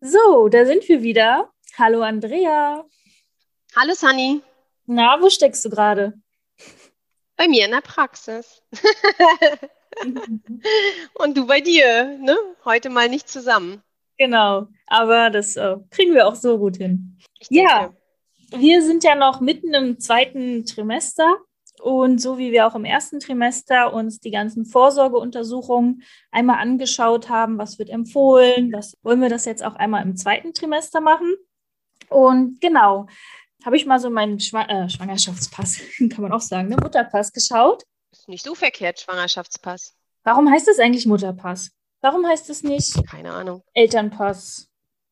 So, da sind wir wieder. Hallo Andrea. Hallo Sunny, Na, wo steckst du gerade? bei mir in der Praxis. und du bei dir, ne? Heute mal nicht zusammen. Genau, aber das äh, kriegen wir auch so gut hin. Ja. Wir sind ja noch mitten im zweiten Trimester und so wie wir auch im ersten Trimester uns die ganzen Vorsorgeuntersuchungen einmal angeschaut haben, was wird empfohlen, was wollen wir das jetzt auch einmal im zweiten Trimester machen. Und genau, habe ich mal so meinen Schwa äh, Schwangerschaftspass, kann man auch sagen, ne? Mutterpass geschaut. Ist nicht so verkehrt, Schwangerschaftspass. Warum heißt es eigentlich Mutterpass? Warum heißt es nicht Keine Ahnung. Elternpass,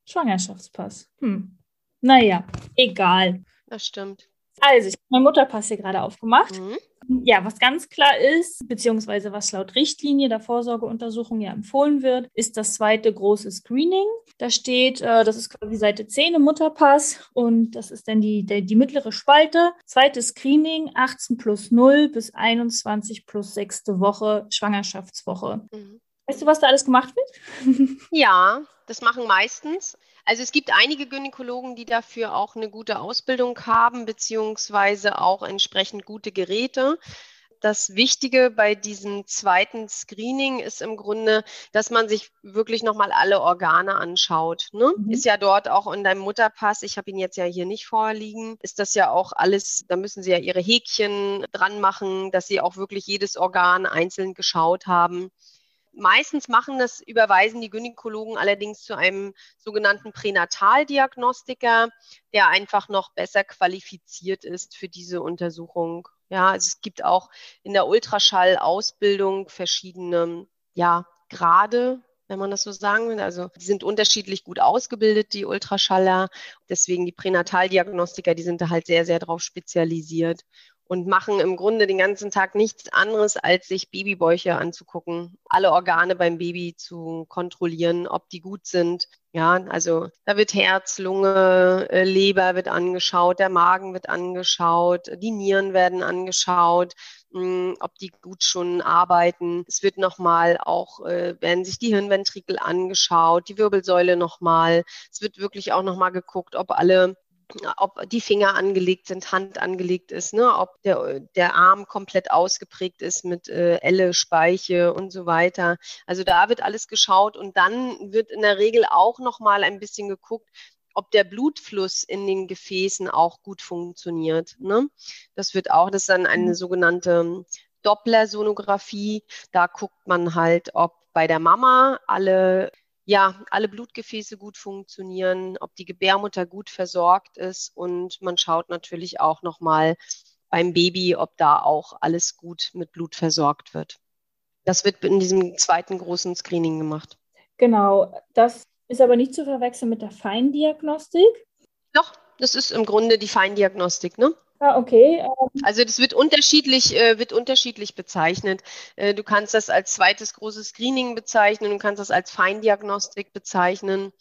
Schwangerschaftspass? Hm. Naja, egal. Das stimmt. Also, ich habe meinen Mutterpass hier gerade aufgemacht. Mhm. Ja, was ganz klar ist, beziehungsweise was laut Richtlinie der Vorsorgeuntersuchung ja empfohlen wird, ist das zweite große Screening. Da steht, äh, das ist quasi Seite 10 im Mutterpass und das ist dann die, der, die mittlere Spalte. Zweites Screening, 18 plus 0 bis 21 plus sechste Woche, Schwangerschaftswoche. Mhm. Weißt du, was da alles gemacht wird? Ja, das machen meistens. Also es gibt einige Gynäkologen, die dafür auch eine gute Ausbildung haben, beziehungsweise auch entsprechend gute Geräte. Das Wichtige bei diesem zweiten Screening ist im Grunde, dass man sich wirklich nochmal alle Organe anschaut. Ne? Mhm. Ist ja dort auch in deinem Mutterpass, ich habe ihn jetzt ja hier nicht vorliegen, ist das ja auch alles, da müssen Sie ja Ihre Häkchen dran machen, dass Sie auch wirklich jedes Organ einzeln geschaut haben. Meistens machen das, überweisen die Gynäkologen allerdings zu einem sogenannten Pränataldiagnostiker, der einfach noch besser qualifiziert ist für diese Untersuchung. Ja, also es gibt auch in der Ultraschallausbildung verschiedene, ja, Grade, wenn man das so sagen will. Also die sind unterschiedlich gut ausgebildet, die Ultraschaller. Deswegen die Pränataldiagnostiker, die sind da halt sehr, sehr drauf spezialisiert und machen im Grunde den ganzen Tag nichts anderes, als sich Babybäuche anzugucken, alle Organe beim Baby zu kontrollieren, ob die gut sind. Ja, also da wird Herz, Lunge, äh, Leber wird angeschaut, der Magen wird angeschaut, die Nieren werden angeschaut, mh, ob die gut schon arbeiten. Es wird nochmal auch, äh, werden sich die Hirnventrikel angeschaut, die Wirbelsäule nochmal. Es wird wirklich auch nochmal geguckt, ob alle ob die Finger angelegt sind, Hand angelegt ist, ne? ob der, der Arm komplett ausgeprägt ist mit äh, Elle, Speiche und so weiter. Also da wird alles geschaut und dann wird in der Regel auch noch mal ein bisschen geguckt, ob der Blutfluss in den Gefäßen auch gut funktioniert. Ne? Das wird auch, das ist dann eine sogenannte Dopplersonographie. Da guckt man halt, ob bei der Mama alle ja, alle Blutgefäße gut funktionieren, ob die Gebärmutter gut versorgt ist und man schaut natürlich auch nochmal beim Baby, ob da auch alles gut mit Blut versorgt wird. Das wird in diesem zweiten großen Screening gemacht. Genau, das ist aber nicht zu verwechseln mit der Feindiagnostik. Doch, das ist im Grunde die Feindiagnostik, ne? Ah, okay. ähm, Also das wird unterschiedlich, äh, wird unterschiedlich bezeichnet. Äh, du kannst das als zweites großes Screening bezeichnen, du kannst das als Feindiagnostik bezeichnen.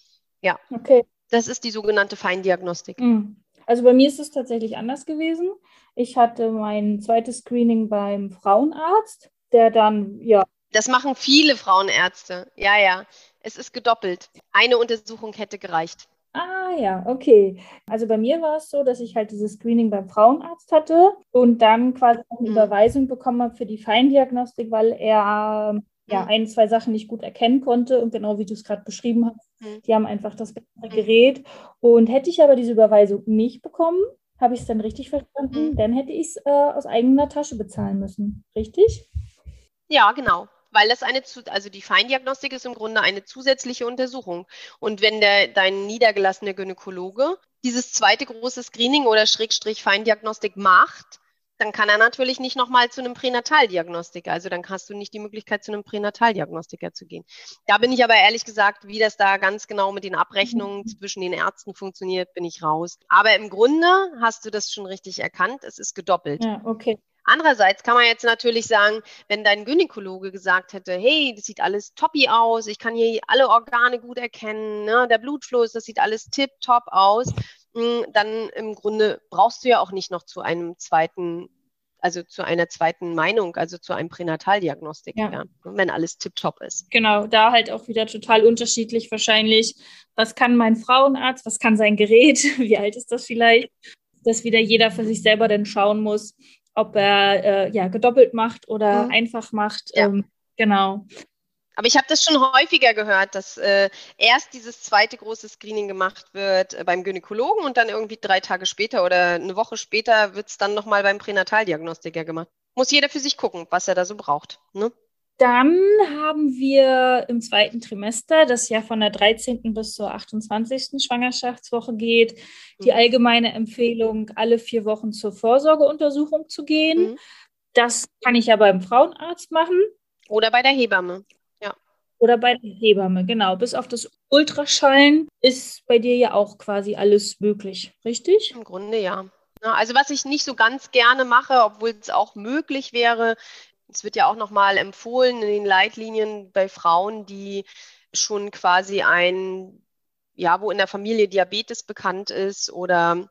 Okay. Das ist die sogenannte Feindiagnostik. Hm. Also bei mir ist es tatsächlich anders gewesen. Ich hatte mein zweites Screening beim Frauenarzt, der dann, ja, Das machen viele Frauenärzte. Ja, ja. Es ist gedoppelt. Eine Untersuchung hätte gereicht. Ah ja, okay. Also bei mir war es so, dass ich halt dieses Screening beim Frauenarzt hatte und dann quasi eine Mhm. Überweisung bekommen habe für die Feindiagnostik, weil er ähm, ja Mhm. ein, zwei Sachen nicht gut erkennen konnte und genau wie du es gerade beschrieben hast, Mhm. die haben einfach das bessere Gerät. Und hätte ich aber diese Überweisung nicht bekommen, habe ich es dann richtig verstanden, Mhm. dann hätte ich es äh, aus eigener Tasche bezahlen müssen. Richtig? Ja, genau. Weil das eine, zu- also die Feindiagnostik ist im Grunde eine zusätzliche Untersuchung. Und wenn der, dein niedergelassener Gynäkologe dieses zweite große Screening oder Schrägstrich Feindiagnostik macht, dann kann er natürlich nicht nochmal zu einem Pränataldiagnostiker. Also dann hast du nicht die Möglichkeit, zu einem Pränataldiagnostiker zu gehen. Da bin ich aber ehrlich gesagt, wie das da ganz genau mit den Abrechnungen mhm. zwischen den Ärzten funktioniert, bin ich raus. Aber im Grunde hast du das schon richtig erkannt. Es ist gedoppelt. Ja, okay. Andererseits kann man jetzt natürlich sagen, wenn dein Gynäkologe gesagt hätte, hey, das sieht alles toppi aus, ich kann hier alle Organe gut erkennen, ne? der Blutfluss, das sieht alles tipptopp aus, hm, dann im Grunde brauchst du ja auch nicht noch zu einem zweiten, also zu einer zweiten Meinung, also zu einem Pränataldiagnostik, ja. ja. wenn alles tipptopp ist. Genau, da halt auch wieder total unterschiedlich wahrscheinlich. Was kann mein Frauenarzt, was kann sein Gerät, wie alt ist das vielleicht? Dass wieder jeder für sich selber dann schauen muss, ob er äh, ja gedoppelt macht oder mhm. einfach macht. Ja. Ähm, genau. Aber ich habe das schon häufiger gehört, dass äh, erst dieses zweite große Screening gemacht wird äh, beim Gynäkologen und dann irgendwie drei Tage später oder eine Woche später wird es dann nochmal beim Pränataldiagnostiker gemacht. Muss jeder für sich gucken, was er da so braucht. Ne? Dann haben wir im zweiten Trimester, das ja von der 13. bis zur 28. Schwangerschaftswoche geht, die mhm. allgemeine Empfehlung, alle vier Wochen zur Vorsorgeuntersuchung zu gehen. Mhm. Das kann ich ja beim Frauenarzt machen. Oder bei der Hebamme. Ja. Oder bei der Hebamme, genau. Bis auf das Ultraschallen ist bei dir ja auch quasi alles möglich, richtig? Im Grunde ja. Also was ich nicht so ganz gerne mache, obwohl es auch möglich wäre, es wird ja auch nochmal empfohlen in den Leitlinien bei Frauen, die schon quasi ein, ja, wo in der Familie Diabetes bekannt ist oder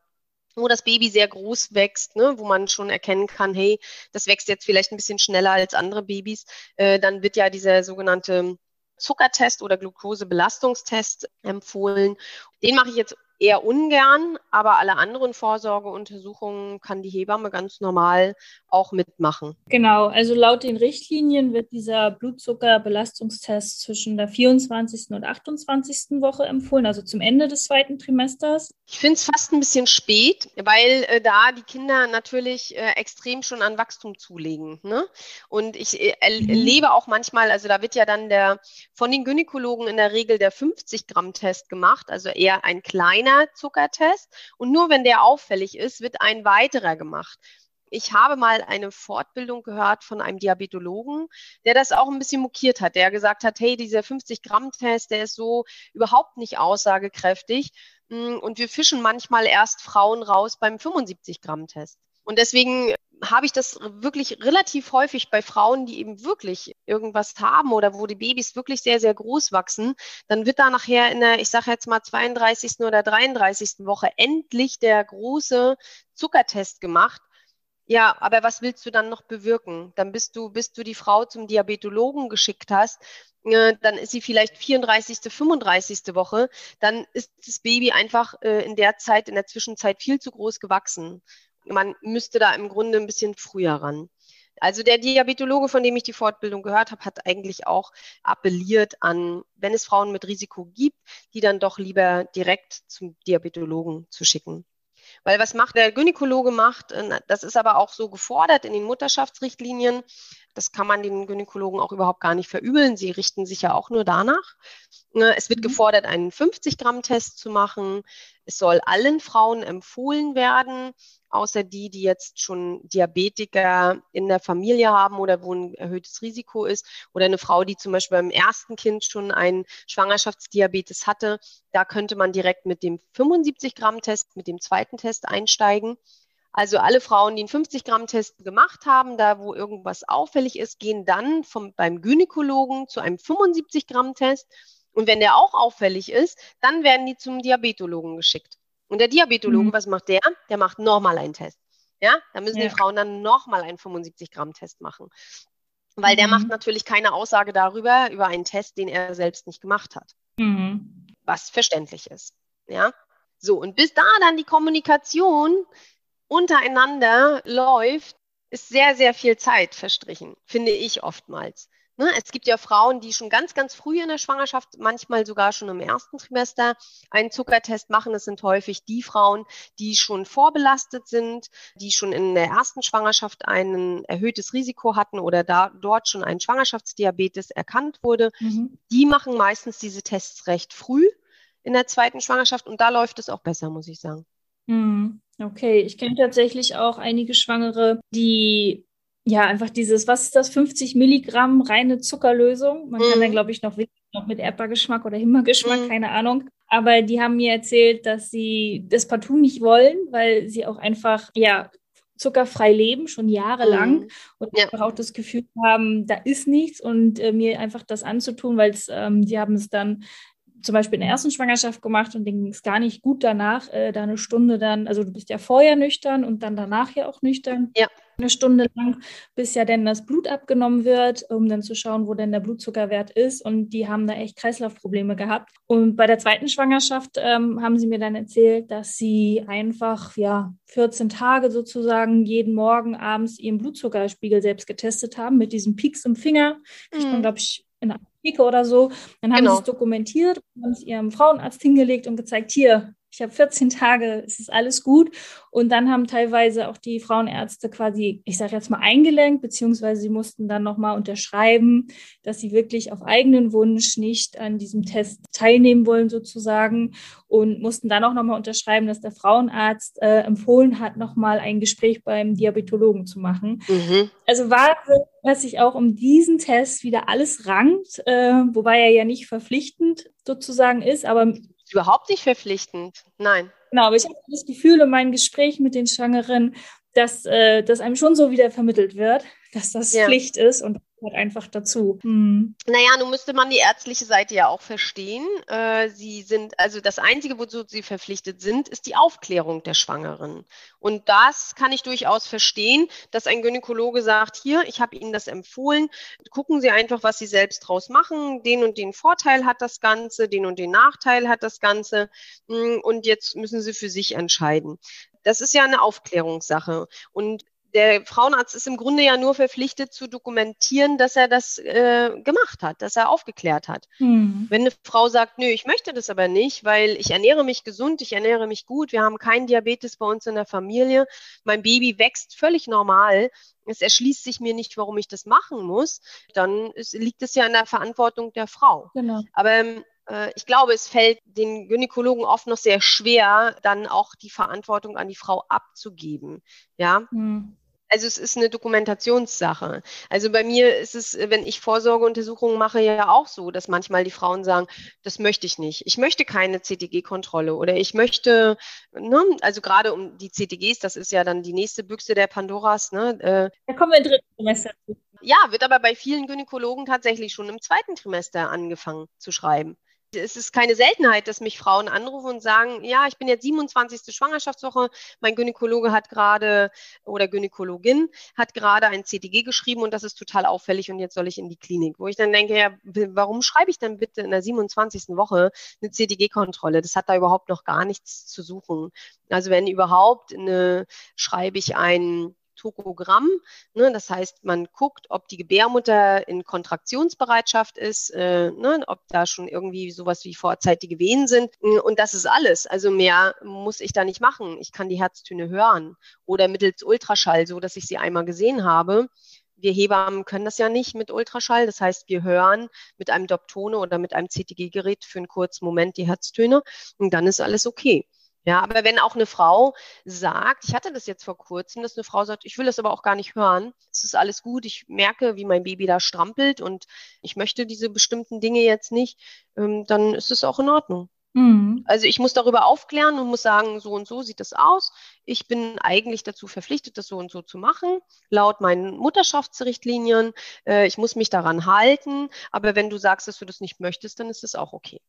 wo das Baby sehr groß wächst, ne, wo man schon erkennen kann, hey, das wächst jetzt vielleicht ein bisschen schneller als andere Babys, äh, dann wird ja dieser sogenannte Zuckertest oder Glukosebelastungstest empfohlen. Den mache ich jetzt eher ungern, aber alle anderen Vorsorgeuntersuchungen kann die Hebamme ganz normal auch mitmachen. Genau, also laut den Richtlinien wird dieser Blutzuckerbelastungstest zwischen der 24. und 28. Woche empfohlen, also zum Ende des zweiten Trimesters. Ich finde es fast ein bisschen spät, weil äh, da die Kinder natürlich äh, extrem schon an Wachstum zulegen. Ne? Und ich äh, erlebe mhm. auch manchmal, also da wird ja dann der von den Gynäkologen in der Regel der 50 Gramm Test gemacht, also eher ein kleiner einer Zuckertest und nur wenn der auffällig ist, wird ein weiterer gemacht. Ich habe mal eine Fortbildung gehört von einem Diabetologen, der das auch ein bisschen mokiert hat, der gesagt hat, hey, dieser 50-Gramm-Test, der ist so überhaupt nicht aussagekräftig mm, und wir fischen manchmal erst Frauen raus beim 75-Gramm-Test. Und deswegen habe ich das wirklich relativ häufig bei Frauen, die eben wirklich irgendwas haben oder wo die Babys wirklich sehr, sehr groß wachsen. Dann wird da nachher in der, ich sage jetzt mal 32. oder 33. Woche endlich der große Zuckertest gemacht. Ja, aber was willst du dann noch bewirken? Dann bist du, bis du die Frau zum Diabetologen geschickt hast, äh, dann ist sie vielleicht 34., 35. Woche, dann ist das Baby einfach äh, in der Zeit, in der Zwischenzeit viel zu groß gewachsen man müsste da im Grunde ein bisschen früher ran. Also der Diabetologe, von dem ich die Fortbildung gehört habe, hat eigentlich auch appelliert an, wenn es Frauen mit Risiko gibt, die dann doch lieber direkt zum Diabetologen zu schicken. Weil was macht der Gynäkologe macht, äh, das ist aber auch so gefordert in den Mutterschaftsrichtlinien. Das kann man den Gynäkologen auch überhaupt gar nicht verübeln. Sie richten sich ja auch nur danach. Ne, es wird mhm. gefordert, einen 50-Gramm-Test zu machen. Es soll allen Frauen empfohlen werden, außer die, die jetzt schon Diabetiker in der Familie haben oder wo ein erhöhtes Risiko ist oder eine Frau, die zum Beispiel beim ersten Kind schon einen Schwangerschaftsdiabetes hatte. Da könnte man direkt mit dem 75-Gramm-Test, mit dem zweiten Test einsteigen. Also alle Frauen, die einen 50-Gramm-Test gemacht haben, da wo irgendwas auffällig ist, gehen dann vom, beim Gynäkologen zu einem 75-Gramm-Test. Und wenn der auch auffällig ist, dann werden die zum Diabetologen geschickt. Und der Diabetologe, mhm. was macht der? Der macht nochmal einen Test. Ja, da müssen ja. die Frauen dann nochmal einen 75-Gramm-Test machen. Weil mhm. der macht natürlich keine Aussage darüber, über einen Test, den er selbst nicht gemacht hat. Mhm. Was verständlich ist. Ja. So, und bis da dann die Kommunikation untereinander läuft, ist sehr, sehr viel Zeit verstrichen, finde ich oftmals. Ne? Es gibt ja Frauen, die schon ganz, ganz früh in der Schwangerschaft, manchmal sogar schon im ersten Trimester, einen Zuckertest machen. Das sind häufig die Frauen, die schon vorbelastet sind, die schon in der ersten Schwangerschaft ein erhöhtes Risiko hatten oder da dort schon ein Schwangerschaftsdiabetes erkannt wurde. Mhm. Die machen meistens diese Tests recht früh in der zweiten Schwangerschaft und da läuft es auch besser, muss ich sagen. Mhm. Okay, ich kenne tatsächlich auch einige Schwangere, die ja einfach dieses, was ist das, 50 Milligramm reine Zuckerlösung. Man kann dann, Mhm. glaube ich, noch, noch mit Erdbeergeschmack oder Himbeergeschmack, Mhm. keine Ahnung. Aber die haben mir erzählt, dass sie das partout nicht wollen, weil sie auch einfach, ja, zuckerfrei leben, schon jahrelang Mhm. und Ja. einfach auch das Gefühl haben, da ist nichts und äh, mir einfach das anzutun, weil ähm, sie haben es dann zum Beispiel in der ersten Schwangerschaft gemacht und denen ging es gar nicht gut danach, äh, da eine Stunde dann, also du bist ja vorher nüchtern und dann danach ja auch nüchtern. Ja. Eine Stunde lang, bis ja dann das Blut abgenommen wird, um dann zu schauen, wo denn der Blutzuckerwert ist. Und die haben da echt Kreislaufprobleme gehabt. Und bei der zweiten Schwangerschaft ähm, haben sie mir dann erzählt, dass sie einfach, ja, 14 Tage sozusagen jeden Morgen abends ihren Blutzuckerspiegel selbst getestet haben mit diesen Peaks im Finger. Mhm. glaube ich, in der Apotheke oder so. Dann haben Genau. sie es dokumentiert, haben es ihrem Frauenarzt hingelegt und gezeigt, hier, ich habe 14 Tage, es ist alles gut. Und dann haben teilweise auch die Frauenärzte quasi, ich sage jetzt mal, eingelenkt, beziehungsweise sie mussten dann nochmal unterschreiben, dass sie wirklich auf eigenen Wunsch nicht an diesem Test teilnehmen wollen, sozusagen. Und mussten dann auch nochmal unterschreiben, dass der Frauenarzt äh, empfohlen hat, nochmal ein Gespräch beim Diabetologen zu machen. Mhm. Also Wahnsinn, was sich auch um diesen Test wieder alles rankt, äh, wobei er ja nicht verpflichtend sozusagen ist, aber Ist überhaupt nicht verpflichtend. Nein. genau, aber ich habe das Gefühl in meinen Gesprächen mit den Schwangeren, dass äh, das einem schon so wieder vermittelt wird, dass das Ja. Pflicht ist und gehört einfach dazu. Hm. Naja, nun müsste man die ärztliche Seite ja auch verstehen. Äh, sie sind, also das Einzige, wozu sie verpflichtet sind, ist die Aufklärung der Schwangeren. Und das kann ich durchaus verstehen, dass ein Gynäkologe sagt, hier, ich habe Ihnen das empfohlen, gucken Sie einfach, was Sie selbst draus machen. Den und den Vorteil hat das Ganze, den und den Nachteil hat das Ganze. Mm, Und jetzt müssen Sie für sich entscheiden. Das ist ja eine Aufklärungssache. Und der Frauenarzt ist im Grunde ja nur verpflichtet zu dokumentieren, dass er das äh, gemacht hat, dass er aufgeklärt hat. Hm. Wenn eine Frau sagt, nö, ich möchte das aber nicht, weil ich ernähre mich gesund, ich ernähre mich gut, wir haben keinen Diabetes bei uns in der Familie, mein Baby wächst völlig normal, es erschließt sich mir nicht, warum ich das machen muss, dann ist, liegt es ja in der Verantwortung der Frau. Genau. Aber ähm, äh, ich glaube, es fällt den Gynäkologen oft noch sehr schwer, dann auch die Verantwortung an die Frau abzugeben. Ja, Hm. Also es ist eine Dokumentationssache. Also bei mir ist es, wenn ich Vorsorgeuntersuchungen mache, ja auch so, dass manchmal die Frauen sagen, das möchte ich nicht. Ich möchte keine CTG-Kontrolle oder ich möchte, ne, also gerade um die CTGs, das ist ja dann die nächste Büchse der Pandoras, ne, äh, Da kommen wir im dritten Semester zu. ja, wird aber bei vielen Gynäkologen tatsächlich schon im zweiten Trimester angefangen zu schreiben. Es ist keine Seltenheit, dass mich Frauen anrufen und sagen, ja, ich bin jetzt 27. Schwangerschaftswoche, mein Gynäkologe hat gerade oder Gynäkologin hat gerade ein CTG geschrieben und das ist total auffällig und jetzt soll ich in die Klinik. Wo ich dann denke, ja, warum schreibe ich dann bitte in der 27. Woche eine CTG-Kontrolle? Das hat da überhaupt noch gar nichts zu suchen. Also wenn überhaupt eine, schreibe ich ein Tokogramm. Ne? Das heißt, man guckt, ob die Gebärmutter in Kontraktionsbereitschaft ist, äh, ne? ob da schon irgendwie sowas wie vorzeitige Wehen sind. Und das ist alles. Also mehr muss ich da nicht machen. Ich kann die Herztöne hören oder mittels Ultraschall, so dass ich sie einmal gesehen habe. Wir Hebammen können das ja nicht mit Ultraschall. Das heißt, wir hören mit einem Doptone oder mit einem CTG-Gerät für einen kurzen Moment die Herztöne und dann ist alles okay. Ja, aber wenn auch eine Frau sagt, ich hatte das jetzt vor kurzem, dass eine Frau sagt, ich will das aber auch gar nicht hören, es ist alles gut, ich merke, wie mein Baby da strampelt und ich möchte diese bestimmten Dinge jetzt nicht, ähm, dann ist es auch in Ordnung. Hm. Also ich muss darüber aufklären und muss sagen, so und so sieht das aus. Ich bin eigentlich dazu verpflichtet, das so und so zu machen, laut meinen Mutterschaftsrichtlinien. Äh, ich muss mich daran halten. Aber wenn du sagst, dass du das nicht möchtest, dann ist das auch okay.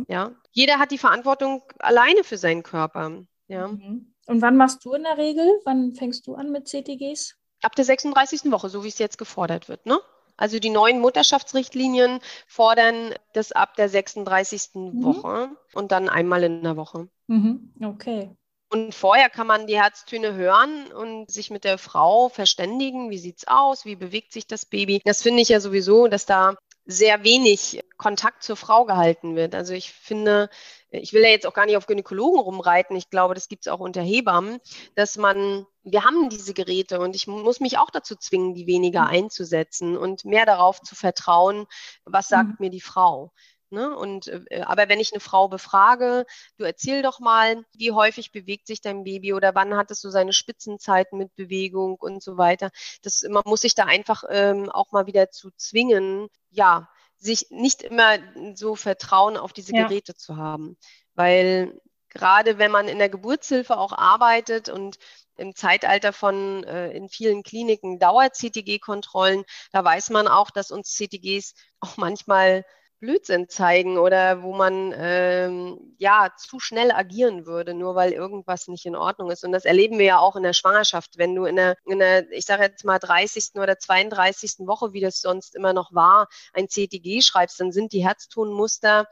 Hm. Ja, jeder hat die Verantwortung alleine für seinen Körper. Ja, Mhm. Und wann machst du in der Regel? Wann fängst du an mit CTGs? ab der 36. Woche, so wie es jetzt gefordert wird, ne? Also die neuen Mutterschaftsrichtlinien fordern das ab der 36. Mhm. Woche und dann einmal in der Woche. Mhm. Okay. Und vorher kann man die Herztöne hören und sich mit der Frau verständigen, wie sieht's aus, wie bewegt sich das Baby. Das finde ich ja sowieso, dass da sehr wenig Kontakt zur Frau gehalten wird. Also ich finde, ich will ja jetzt auch gar nicht auf Gynäkologen rumreiten. Ich glaube, das gibt's auch unter Hebammen, dass man, wir haben diese Geräte und ich muss mich auch dazu zwingen, die weniger einzusetzen und mehr darauf zu vertrauen, was sagt Mhm. mir die Frau. Ne? Und äh, aber wenn ich eine Frau befrage, du erzähl doch mal, wie häufig bewegt sich dein Baby oder wann hattest du seine Spitzenzeiten mit Bewegung und so weiter. Das man muss sich da einfach ähm, auch mal wieder zu zwingen, ja, sich nicht immer so Vertrauen auf diese ja. Geräte zu haben, weil gerade wenn man in der Geburtshilfe auch arbeitet und im Zeitalter von äh, in vielen Kliniken Dauer-CTG-Kontrollen, da weiß man auch, dass uns CTGs auch manchmal Blödsinn zeigen oder wo man ähm, ja zu schnell agieren würde, nur weil irgendwas nicht in Ordnung ist. Und das erleben wir ja auch in der Schwangerschaft. Wenn du in der, in der ich sage jetzt mal 30. oder 32. Woche, wie das sonst immer noch war, ein CTG schreibst, dann sind die Herztonmuster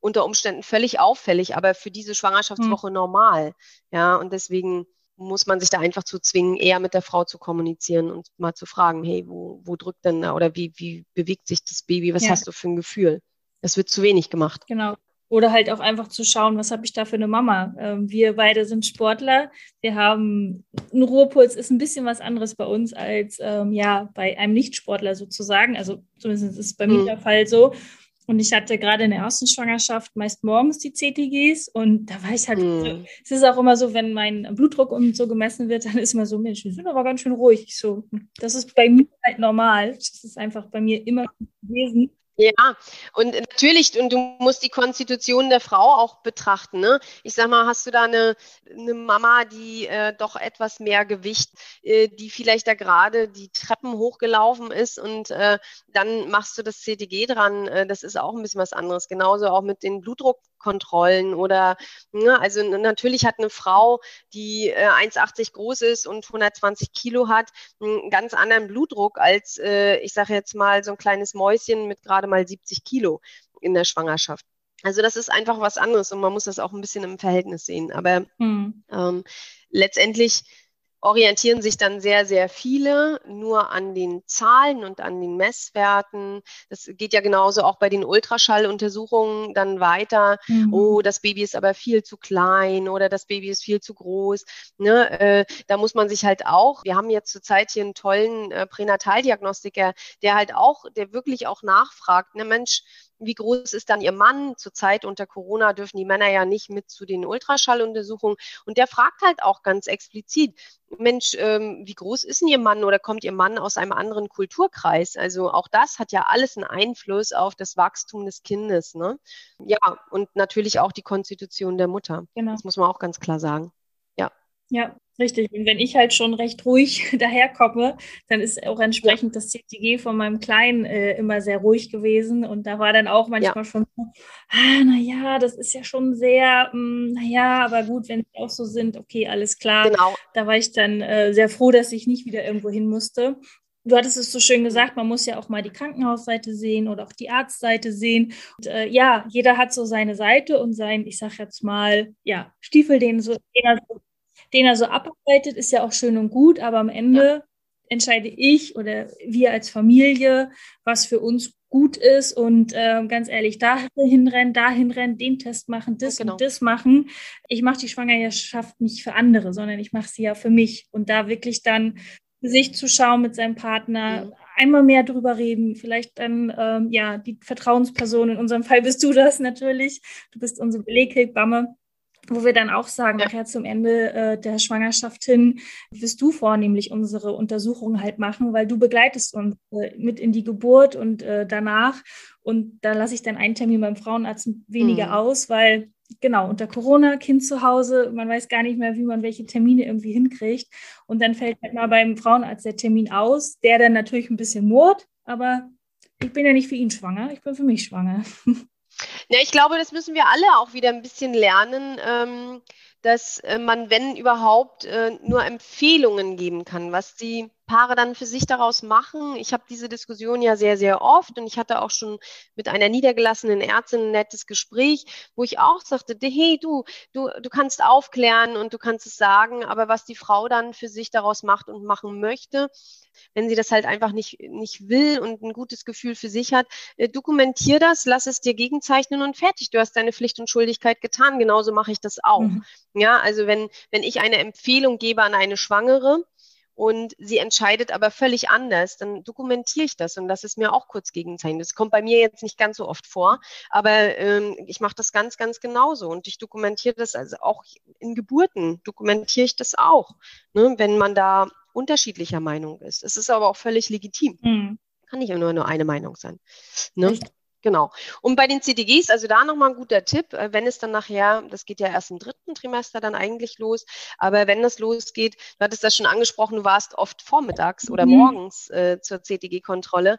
unter Umständen völlig auffällig, aber für diese Schwangerschaftswoche hm. normal. Ja, und deswegen muss man sich da einfach zu zwingen, eher mit der Frau zu kommunizieren und mal zu fragen, hey, wo, wo drückt denn da oder wie, wie bewegt sich das Baby? Was ja. hast du für ein Gefühl? Das wird zu wenig gemacht. Genau. Oder halt auch einfach zu schauen, was habe ich da für eine Mama? Ähm, wir beide sind Sportler. Wir haben einen Ruhepuls, ist ein bisschen was anderes bei uns als ähm, ja bei einem Nichtsportler sozusagen. Also zumindest ist es bei mhm. mir der Fall so. Und ich hatte gerade in der ersten Schwangerschaft meist morgens die CTGs und da war ich halt, mm. es ist auch immer so, wenn mein Blutdruck und so gemessen wird, dann ist immer so, Mensch, wir sind aber ganz schön ruhig. Ich so, das ist bei mir halt normal. Das ist einfach bei mir immer gewesen. Ja, und natürlich, und du musst die Konstitution der Frau auch betrachten. Ne? Ich sag mal, hast du da eine, eine Mama, die äh, doch etwas mehr Gewicht, äh, die vielleicht da gerade die Treppen hochgelaufen ist und äh, dann machst du das CTG dran. Äh, das ist auch ein bisschen was anderes. Genauso auch mit den Blutdruckkontrollen oder, ne? also natürlich hat eine Frau, die äh, 1,80 groß ist und 120 Kilo hat, einen ganz anderen Blutdruck als, äh, ich sage jetzt mal, so ein kleines Mäuschen mit gerade gerade mal 70 Kilo in der Schwangerschaft. Also das ist einfach was anderes und man muss das auch ein bisschen im Verhältnis sehen. Aber hm. ähm, letztendlich orientieren sich dann sehr, sehr viele nur an den Zahlen und an den Messwerten. Das geht ja genauso auch bei den Ultraschalluntersuchungen dann weiter. Mhm. Oh, das Baby ist aber viel zu klein oder das Baby ist viel zu groß. Ne? Äh, da muss man sich halt auch, wir haben jetzt zurzeit hier einen tollen äh, Pränataldiagnostiker, der halt auch, der wirklich auch nachfragt, ne Mensch, wie groß ist dann Ihr Mann? Zurzeit unter Corona dürfen die Männer ja nicht mit zu den Ultraschalluntersuchungen. Und der fragt halt auch ganz explizit, Mensch, ähm, wie groß ist denn Ihr Mann oder kommt Ihr Mann aus einem anderen Kulturkreis? Also auch das hat ja alles einen Einfluss auf das Wachstum des Kindes. Ne? Ja, und natürlich auch die Konstitution der Mutter. Genau. Das muss man auch ganz klar sagen. Ja. Ja, Richtig. Und wenn ich halt schon recht ruhig daherkomme, dann ist auch entsprechend das CTG von meinem Kleinen äh, immer sehr ruhig gewesen. Und da war dann auch manchmal ja. schon so, ah, naja, das ist ja schon sehr, hm, naja, aber gut, wenn sie auch so sind, okay, alles klar. Genau. Da war ich dann äh, sehr froh, dass ich nicht wieder irgendwo hin musste. Du hattest es so schön gesagt, man muss ja auch mal die Krankenhausseite sehen oder auch die Arztseite sehen. Und, äh, ja, jeder hat so seine Seite und sein, ich sag jetzt mal, ja, Stiefel, den, so, den er so den er so abarbeitet, ist ja auch schön und gut, aber am Ende ja. entscheide ich oder wir als Familie, was für uns gut ist und äh, ganz ehrlich, da hinrennen, da hinrennen, den Test machen, das genau. und das machen. Ich mache die Schwangerschaft nicht für andere, sondern ich mache sie ja für mich und da wirklich dann für sich zu schauen mit seinem Partner, mhm. einmal mehr drüber reden, vielleicht dann ähm, ja die Vertrauensperson, in unserem Fall bist du das natürlich, du bist unsere Beleghebamme wo wir dann auch sagen, ja. nachher zum Ende äh, der Schwangerschaft hin, wirst du vornehmlich unsere Untersuchungen halt machen, weil du begleitest uns äh, mit in die Geburt und äh, danach. Und da lasse ich dann einen Termin beim Frauenarzt weniger mhm. aus, weil genau, unter Corona, Kind zu Hause, man weiß gar nicht mehr, wie man welche Termine irgendwie hinkriegt. Und dann fällt halt mal beim Frauenarzt der Termin aus, der dann natürlich ein bisschen murrt, aber ich bin ja nicht für ihn schwanger, ich bin für mich schwanger. Ja, ich glaube, das müssen wir alle auch wieder ein bisschen lernen, ähm, dass äh, man, wenn überhaupt, äh, nur Empfehlungen geben kann, was die Paare dann für sich daraus machen. Ich habe diese Diskussion ja sehr, sehr oft und ich hatte auch schon mit einer niedergelassenen Ärztin ein nettes Gespräch, wo ich auch sagte, hey, du, du, du kannst aufklären und du kannst es sagen, aber was die Frau dann für sich daraus macht und machen möchte, wenn sie das halt einfach nicht, nicht will und ein gutes Gefühl für sich hat, äh, dokumentier das, lass es dir gegenzeichnen und fertig. Du hast deine Pflicht und Schuldigkeit getan. Genauso mache ich das auch. Mhm. Ja, also wenn, wenn ich eine Empfehlung gebe an eine Schwangere, und sie entscheidet aber völlig anders, dann dokumentiere ich das und das ist mir auch kurz Gegenzeichen. Das kommt bei mir jetzt nicht ganz so oft vor, aber ähm, ich mache das ganz, ganz genauso und ich dokumentiere das also auch in Geburten, dokumentiere ich das auch, ne, wenn man da unterschiedlicher Meinung ist. Es ist aber auch völlig legitim. Mhm. Kann nicht nur, nur eine Meinung sein. Ne? Genau. Und bei den CTGs, also da nochmal ein guter Tipp, äh, wenn es dann nachher, das geht ja erst im dritten Trimester dann eigentlich los, aber wenn das losgeht, du hattest das schon angesprochen, du warst oft vormittags oder mhm. morgens äh, zur CTG-Kontrolle.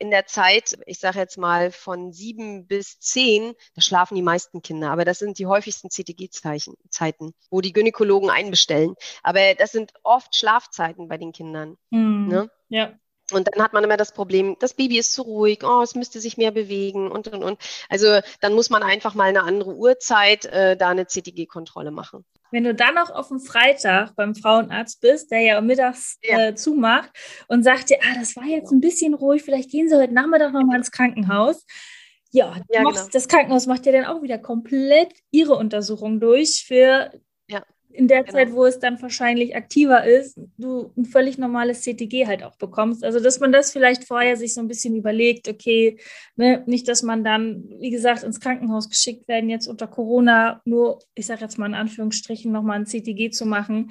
In der Zeit, ich sage jetzt mal von sieben bis zehn, da schlafen die meisten Kinder, aber das sind die häufigsten CTG-Zeiten, wo die Gynäkologen einbestellen. Aber das sind oft Schlafzeiten bei den Kindern. Mhm. Ne? Ja. Und dann hat man immer das Problem, das Baby ist zu ruhig, oh, es müsste sich mehr bewegen und und und. Also dann muss man einfach mal eine andere Uhrzeit äh, da eine CTG-Kontrolle machen. Wenn du dann noch auf dem Freitag beim Frauenarzt bist, der ja mittags ja. Äh, zumacht und sagt dir, ah, das war jetzt ein bisschen ruhig, vielleicht gehen Sie heute Nachmittag nochmal ins Krankenhaus. Ja, ja genau. das Krankenhaus macht ja dann auch wieder komplett ihre Untersuchung durch für in der genau. Zeit, wo es dann wahrscheinlich aktiver ist, du ein völlig normales CTG halt auch bekommst. Also, dass man das vielleicht vorher sich so ein bisschen überlegt, okay, ne, nicht, dass man dann, wie gesagt, ins Krankenhaus geschickt werden, jetzt unter Corona nur, ich sage jetzt mal in Anführungsstrichen, nochmal ein CTG zu machen.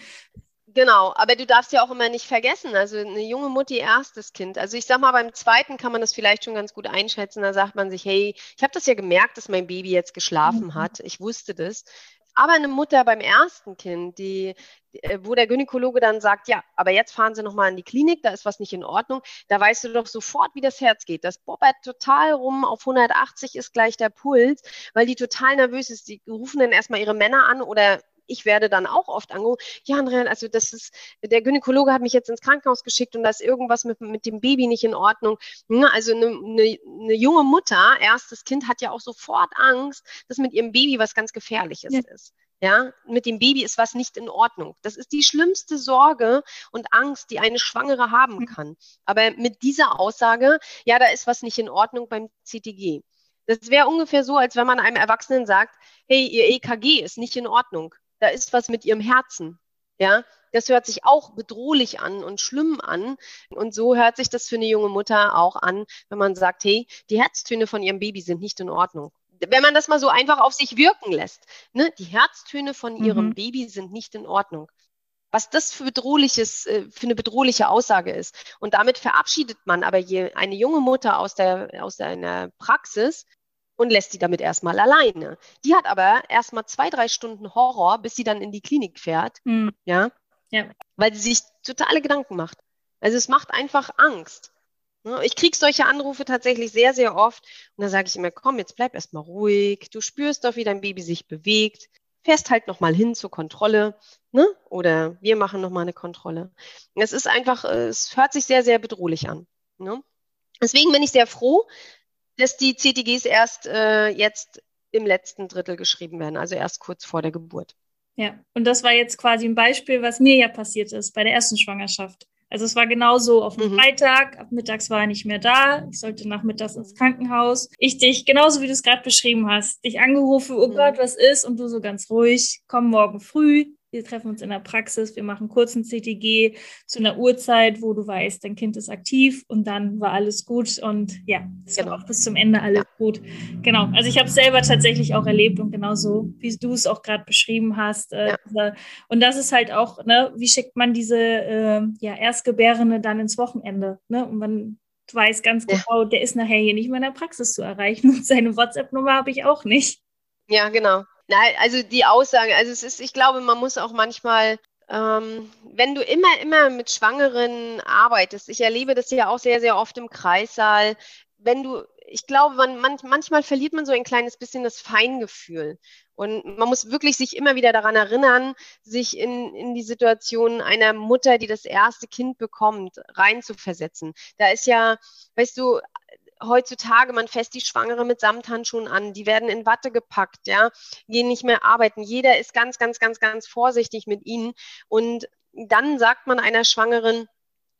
Genau, aber du darfst ja auch immer nicht vergessen, also eine junge Mutti, erstes Kind. Also ich sag mal, beim zweiten kann man das vielleicht schon ganz gut einschätzen. Da sagt man sich, hey, ich habe das ja gemerkt, dass mein Baby jetzt geschlafen mhm. hat. Ich wusste das. Aber eine Mutter beim ersten Kind, die, äh, wo der Gynäkologe dann sagt, ja, aber jetzt fahren Sie nochmal in die Klinik, da ist was nicht in Ordnung, da weißt du doch sofort, wie das Herz geht. Das bobbert total rum, auf 180 ist gleich der Puls, weil die total nervös ist. Die rufen dann erstmal ihre Männer an oder ich werde dann auch oft angerufen, ja, Andrea, also das ist, der Gynäkologe hat mich jetzt ins Krankenhaus geschickt und da ist irgendwas mit, mit dem Baby nicht in Ordnung. Also eine, eine, eine junge Mutter, erstes Kind, hat ja auch sofort Angst, dass mit ihrem Baby was ganz Gefährliches ja. ist. Ja, mit dem Baby ist was nicht in Ordnung. Das ist die schlimmste Sorge und Angst, die eine Schwangere haben mhm. kann. Aber mit dieser Aussage, ja, da ist was nicht in Ordnung beim CTG. Das wäre ungefähr so, als wenn man einem Erwachsenen sagt, hey, ihr EKG ist nicht in Ordnung da ist was mit ihrem Herzen. Ja, das hört sich auch bedrohlich an und schlimm an. Und so hört sich das für eine junge Mutter auch an, wenn man sagt, hey, die Herztöne von ihrem Baby sind nicht in Ordnung. Wenn man das mal so einfach auf sich wirken lässt, ne, die Herztöne von ihrem mhm. Baby sind nicht in Ordnung. Was das für bedrohliches, äh, für eine bedrohliche Aussage ist. Und damit verabschiedet man aber eine junge Mutter aus der, aus einer Praxis und lässt sie damit erstmal alleine. Die hat aber erstmal zwei, drei Stunden Horror, bis sie dann in die Klinik fährt. Mhm. Ja? ja. Weil sie sich totale Gedanken macht. Also es macht einfach Angst. Ne? Ich kriege solche Anrufe tatsächlich sehr, sehr oft. Und dann sage ich immer, komm, jetzt bleib erstmal ruhig. Du spürst doch, wie dein Baby sich bewegt. Fährst halt nochmal hin zur Kontrolle. Ne? Oder wir machen nochmal eine Kontrolle. Es ist einfach, es hört sich sehr, sehr bedrohlich an. Ne? Deswegen bin ich sehr froh, dass die CTGs erst äh, jetzt im letzten Drittel geschrieben werden, also erst kurz vor der Geburt. Ja, und das war jetzt quasi ein Beispiel, was mir ja passiert ist bei der ersten Schwangerschaft. Also es war genauso auf dem mhm. Freitag, ab mittags war er nicht mehr da, ich sollte nachmittags ins Krankenhaus. Ich dich, genauso wie du es gerade beschrieben hast, dich angerufen, oh mhm. Gott, was ist? Und du so ganz ruhig, komm morgen früh, wir treffen uns in der Praxis, wir machen kurzen CTG zu einer Uhrzeit, wo du weißt, dein Kind ist aktiv und dann war alles gut und ja, es genau. war auch bis zum Ende alles gut. Genau, also ich habe es selber tatsächlich auch erlebt und genauso, wie du es auch gerade beschrieben hast. Äh, ja. Und das ist halt auch, ne, wie schickt man diese äh, ja, Erstgebärende dann ins Wochenende? Ne? Und man weiß ganz ja. genau, der ist nachher hier nicht mehr in der Praxis zu erreichen und seine WhatsApp-Nummer habe ich auch nicht. Ja, genau. Nein, also die Aussage, also es ist, ich glaube, man muss auch manchmal, ähm, wenn du immer, immer mit Schwangeren arbeitest, ich erlebe das ja auch sehr, sehr oft im Kreissaal, wenn du, ich glaube, man, man, manchmal verliert man so ein kleines bisschen das Feingefühl. Und man muss wirklich sich immer wieder daran erinnern, sich in, in die Situation einer Mutter, die das erste Kind bekommt, reinzuversetzen. Da ist ja, weißt du, heutzutage, man fässt die Schwangere mit Samthandschuhen an, die werden in Watte gepackt, ja, gehen nicht mehr arbeiten. Jeder ist ganz, ganz, ganz, ganz vorsichtig mit ihnen. Und dann sagt man einer Schwangeren,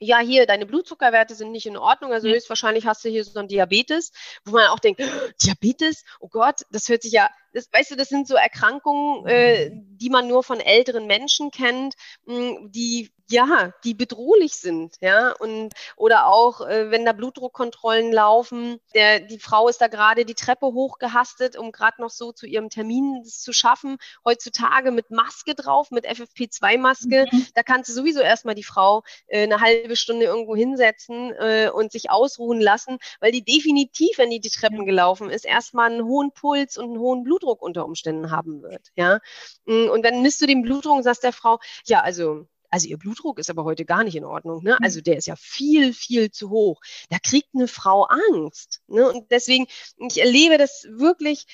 ja, hier, deine Blutzuckerwerte sind nicht in Ordnung, also ja. höchstwahrscheinlich hast du hier so ein Diabetes, wo man auch denkt, Diabetes, oh Gott, das hört sich ja, das, weißt du, das sind so Erkrankungen, äh, die man nur von älteren Menschen kennt, mh, hm, die ja, die bedrohlich sind, ja, und oder auch, äh, wenn da Blutdruckkontrollen laufen, der, die Frau ist da gerade die Treppe hochgehastet, um gerade noch so zu ihrem Termin zu schaffen. Heutzutage mit Maske drauf, mit FFP2-Maske, mhm. da kannst du sowieso erstmal die Frau äh, eine halbe Stunde irgendwo hinsetzen äh, und sich ausruhen lassen, weil die definitiv, wenn die die Treppen gelaufen ist, erstmal einen hohen Puls und einen hohen Blutdruck unter Umständen haben wird, ja. Mm, und dann misst du den Blutdruck und sagst der Frau, ja, also also ihr Blutdruck ist aber heute gar nicht in Ordnung. Ne? Also der ist ja viel, viel zu hoch. Da kriegt eine Frau Angst. Ne? Und deswegen, ich erlebe das wirklich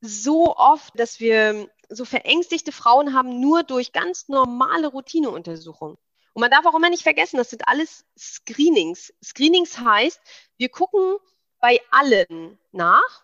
so oft, dass wir so verängstigte Frauen haben, nur durch ganz normale Routineuntersuchungen. Und man darf auch immer nicht vergessen, das sind alles Screenings. Screenings heißt, wir gucken bei allen nach.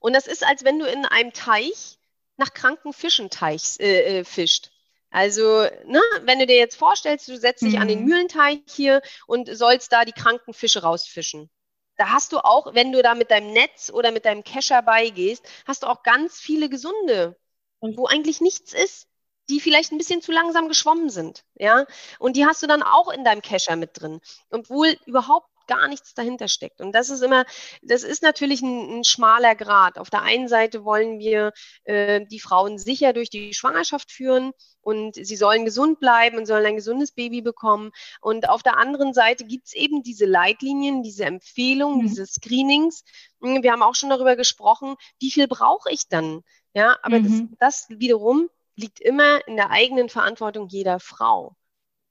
Und das ist, als wenn du in einem Teich nach kranken Fischen teich, äh, äh, fischt. Also, ne, wenn du dir jetzt vorstellst, du setzt dich mhm. an den mhm. Mühlenteich hier und sollst da die kranken Fische rausfischen. Da hast du auch, wenn du da mit deinem Netz oder mit deinem Kescher beigehst, hast du auch ganz viele gesunde, wo eigentlich nichts ist, die vielleicht ein bisschen zu langsam geschwommen sind, ja. Und die hast du dann auch in deinem Kescher mit drin, obwohl überhaupt gar nichts dahinter steckt. Und das ist immer, das ist natürlich ein, ein schmaler Grad. Auf der einen Seite wollen wir äh, die Frauen sicher durch die Schwangerschaft führen und sie sollen gesund bleiben und sollen ein gesundes Baby bekommen. Und auf der anderen Seite gibt es eben diese Leitlinien, diese Empfehlungen, mhm. diese Screenings. Hm, wir haben auch schon darüber gesprochen, wie viel brauche ich dann? Ja, aber mhm. das, das wiederum liegt immer in der eigenen Verantwortung jeder Frau.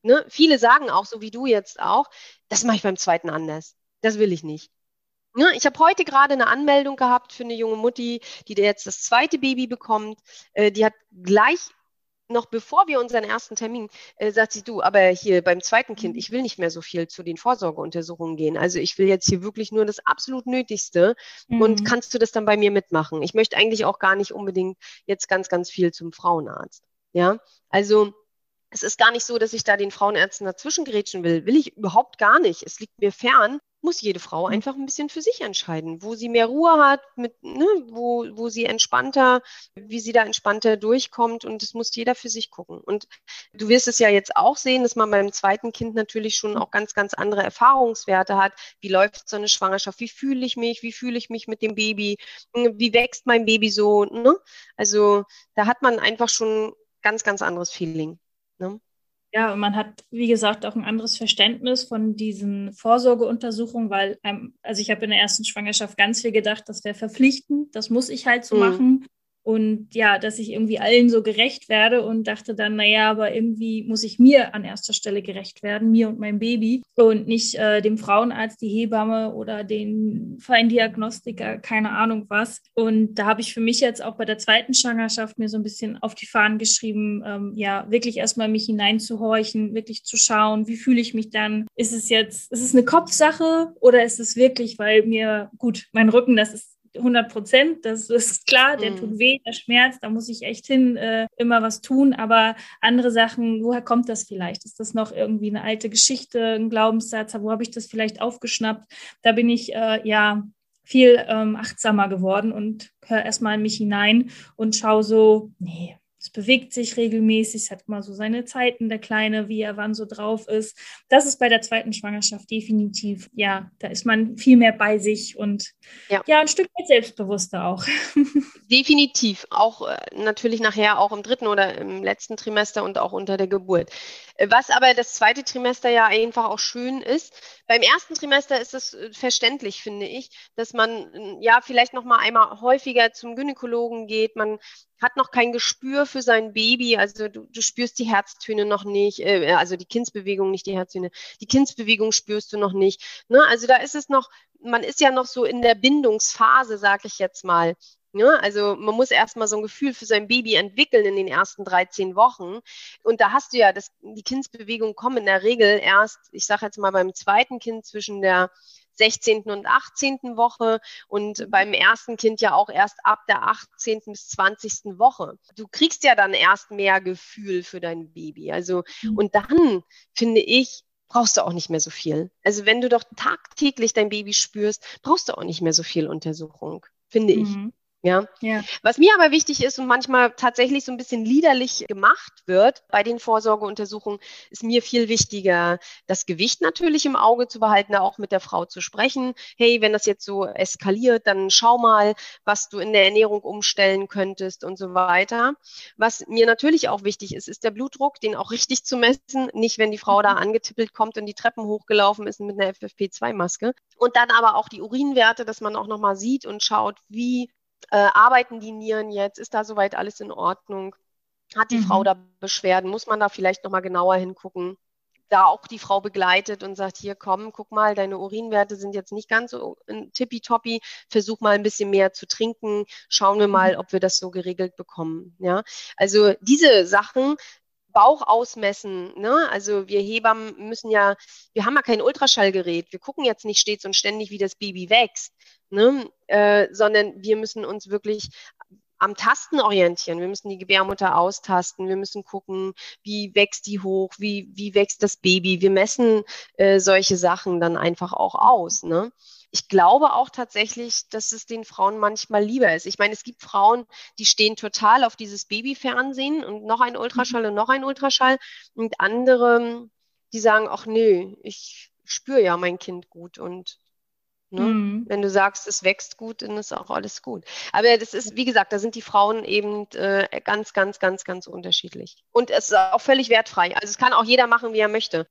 Ne? Viele sagen auch, so wie du jetzt auch, das mache ich beim zweiten anders. Das will ich nicht. Ne? Ich habe heute gerade eine Anmeldung gehabt für eine junge Mutti, die jetzt das zweite Baby bekommt. Äh, die hat gleich noch bevor wir unseren ersten Termin, äh, sagt sie, du, aber hier beim zweiten Kind, ich will nicht mehr so viel zu den Vorsorgeuntersuchungen gehen. Also ich will jetzt hier wirklich nur das absolut Nötigste. Mhm. Und kannst du das dann bei mir mitmachen? Ich möchte eigentlich auch gar nicht unbedingt jetzt ganz, ganz viel zum Frauenarzt. Ja, also es ist gar nicht so, dass ich da den Frauenärzten dazwischen grätschen will. Will ich überhaupt gar nicht. Es liegt mir fern. Muss jede Frau mhm. einfach ein bisschen für sich entscheiden, wo sie mehr Ruhe hat, mit, ne, wo, wo sie entspannter, wie sie da entspannter durchkommt. Und das muss jeder für sich gucken. Und du wirst es ja jetzt auch sehen, dass man beim zweiten Kind natürlich schon auch ganz, ganz andere Erfahrungswerte hat. Wie läuft so eine Schwangerschaft? Wie fühle ich mich? Wie fühle ich mich mit dem Baby? Wie wächst mein Baby so? Ne? Also da hat man einfach schon ganz, ganz anderes Feeling. Ne? Ja, und man hat, wie gesagt, auch ein anderes Verständnis von diesen Vorsorgeuntersuchungen, weil, also ich habe in der ersten Schwangerschaft ganz viel gedacht, das wäre verpflichtend, das muss ich halt so mhm. machen. Und ja, dass ich irgendwie allen so gerecht werde und dachte dann, naja, aber irgendwie muss ich mir an erster Stelle gerecht werden, mir und meinem Baby und nicht äh, dem Frauenarzt, die Hebamme oder den Feindiagnostiker, keine Ahnung was. Und da habe ich für mich jetzt auch bei der zweiten Schwangerschaft mir so ein bisschen auf die Fahnen geschrieben, ähm, ja, wirklich erstmal mich hineinzuhorchen, wirklich zu schauen, wie fühle ich mich dann? Ist es jetzt, ist es eine Kopfsache oder ist es wirklich, weil mir, gut, mein Rücken, das ist 100 Prozent, das ist klar, der mhm. tut weh, der schmerzt, da muss ich echt hin äh, immer was tun. Aber andere Sachen, woher kommt das vielleicht? Ist das noch irgendwie eine alte Geschichte, ein Glaubenssatz? Wo habe ich das vielleicht aufgeschnappt? Da bin ich äh, ja viel ähm, achtsamer geworden und höre erstmal in mich hinein und schaue so, nee, es bewegt sich regelmäßig, es hat immer so seine Zeiten, der Kleine, wie er wann so drauf ist. Das ist bei der zweiten Schwangerschaft definitiv, ja, da ist man viel mehr bei sich und ja, ja ein Stück weit selbstbewusster auch. Definitiv, auch äh, natürlich nachher auch im dritten oder im letzten Trimester und auch unter der Geburt. Äh, was aber das zweite Trimester ja einfach auch schön ist, beim ersten Trimester ist es äh, verständlich, finde ich, dass man ja vielleicht noch mal einmal häufiger zum Gynäkologen geht. Man hat noch kein Gespür für sein Baby, also du, du spürst die Herztöne noch nicht, äh, also die Kindsbewegung, nicht die Herztöne, die Kindsbewegung spürst du noch nicht. Ne? Also da ist es noch, man ist ja noch so in der Bindungsphase, sage ich jetzt mal. Ja, ne? also man muss erstmal so ein Gefühl für sein Baby entwickeln in den ersten 13 Wochen. Und da hast du ja, das, die Kindsbewegungen kommen in der Regel erst, ich sage jetzt mal beim zweiten Kind zwischen der 16. und 18. Woche und mhm. beim ersten Kind ja auch erst ab der 18. bis 20. Woche. Du kriegst ja dann erst mehr Gefühl für dein Baby. Also, mhm. und dann finde ich, brauchst du auch nicht mehr so viel. Also wenn du doch tagtäglich dein Baby spürst, brauchst du auch nicht mehr so viel Untersuchung, finde ich. Mhm. Ja? ja. Was mir aber wichtig ist und manchmal tatsächlich so ein bisschen liederlich gemacht wird bei den Vorsorgeuntersuchungen, ist mir viel wichtiger, das Gewicht natürlich im Auge zu behalten, auch mit der Frau zu sprechen. Hey, wenn das jetzt so eskaliert, dann schau mal, was du in der Ernährung umstellen könntest und so weiter. Was mir natürlich auch wichtig ist, ist der Blutdruck, den auch richtig zu messen. Nicht, wenn die Frau da angetippelt kommt und die Treppen hochgelaufen ist mit einer FFP2-Maske. Und dann aber auch die Urinwerte, dass man auch nochmal sieht und schaut, wie äh, arbeiten die Nieren jetzt? Ist da soweit alles in Ordnung? Hat die mhm. Frau da Beschwerden? Muss man da vielleicht nochmal genauer hingucken? Da auch die Frau begleitet und sagt, hier komm, guck mal, deine Urinwerte sind jetzt nicht ganz so tippitoppi, versuch mal ein bisschen mehr zu trinken, schauen wir mal, mhm. ob wir das so geregelt bekommen. Ja, also diese Sachen Bauch ausmessen. Ne? Also wir Hebammen müssen ja, wir haben ja kein Ultraschallgerät. Wir gucken jetzt nicht stets und ständig, wie das Baby wächst, ne? Äh, sondern wir müssen uns wirklich am Tasten orientieren. Wir müssen die Gebärmutter austasten. Wir müssen gucken, wie wächst die hoch, wie, wie wächst das Baby. Wir messen äh, solche Sachen dann einfach auch aus. Ne? ich glaube auch tatsächlich, dass es den Frauen manchmal lieber ist. Ich meine, es gibt Frauen, die stehen total auf dieses Babyfernsehen und noch ein Ultraschall und noch ein Ultraschall und andere, die sagen, ach nö, ich spüre ja mein Kind gut und Ne? Mhm. Wenn du sagst, es wächst gut, dann ist auch alles gut. Aber das ist, wie gesagt, da sind die Frauen eben äh, ganz, ganz, ganz, ganz unterschiedlich. Und es ist auch völlig wertfrei. Also es kann auch jeder machen, wie er möchte.